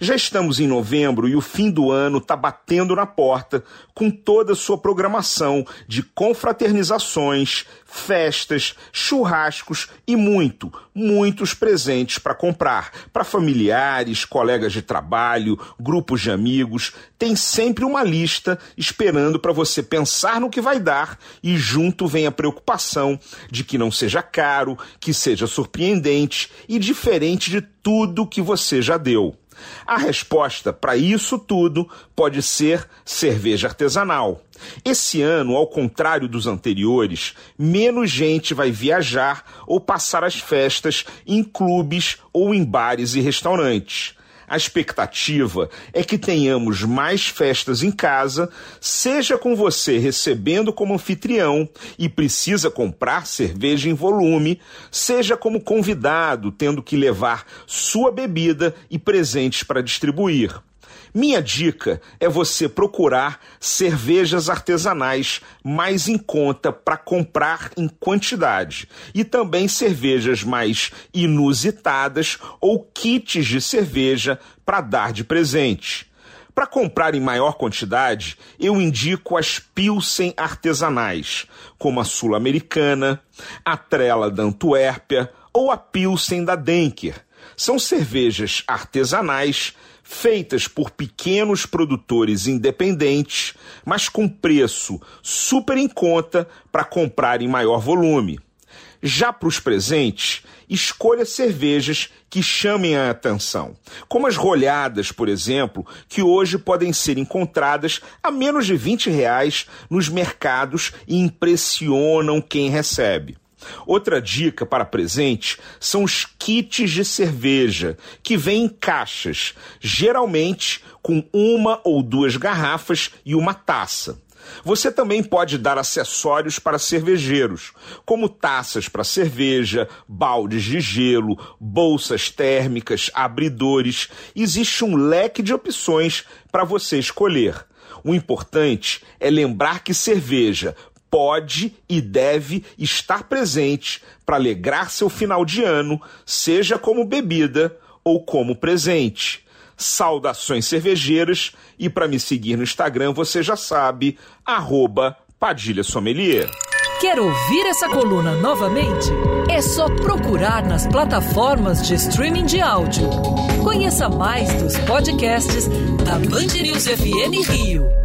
Já estamos em novembro e o fim do ano está batendo na porta com toda a sua programação de confraternizações, festas, churrascos e muito, muitos presentes para comprar. Para familiares, colegas de trabalho, grupos de amigos. Tem sempre uma lista esperando para você pensar no que vai dar e junto vem a preocupação de que não seja caro, que seja surpreendente e diferente de tudo que você já deu. A resposta para isso tudo pode ser cerveja artesanal. Esse ano, ao contrário dos anteriores, menos gente vai viajar ou passar as festas em clubes ou em bares e restaurantes. A expectativa é que tenhamos mais festas em casa, seja com você recebendo como anfitrião e precisa comprar cerveja em volume, seja como convidado tendo que levar sua bebida e presentes para distribuir. Minha dica é você procurar cervejas artesanais mais em conta para comprar em quantidade e também cervejas mais inusitadas ou kits de cerveja para dar de presente. Para comprar em maior quantidade, eu indico as Pilsen artesanais, como a Sul-Americana, a Trela da Antuérpia ou a Pilsen da Denker. São cervejas artesanais feitas por pequenos produtores independentes, mas com preço super em conta para comprar em maior volume. Já para os presentes, escolha cervejas que chamem a atenção, como as rolhadas, por exemplo, que hoje podem ser encontradas a menos de 20 reais nos mercados e impressionam quem recebe. Outra dica para presente são os kits de cerveja, que vêm em caixas, geralmente com uma ou duas garrafas e uma taça. Você também pode dar acessórios para cervejeiros, como taças para cerveja, baldes de gelo, bolsas térmicas, abridores. Existe um leque de opções para você escolher. O importante é lembrar que cerveja pode e deve estar presente para alegrar seu final de ano, seja como bebida ou como presente. Saudações cervejeiras e para me seguir no Instagram você já sabe, arroba Padilha Sommelier. Quer ouvir essa coluna novamente? É só procurar nas plataformas de streaming de áudio. Conheça mais dos podcasts da Band News FM Rio.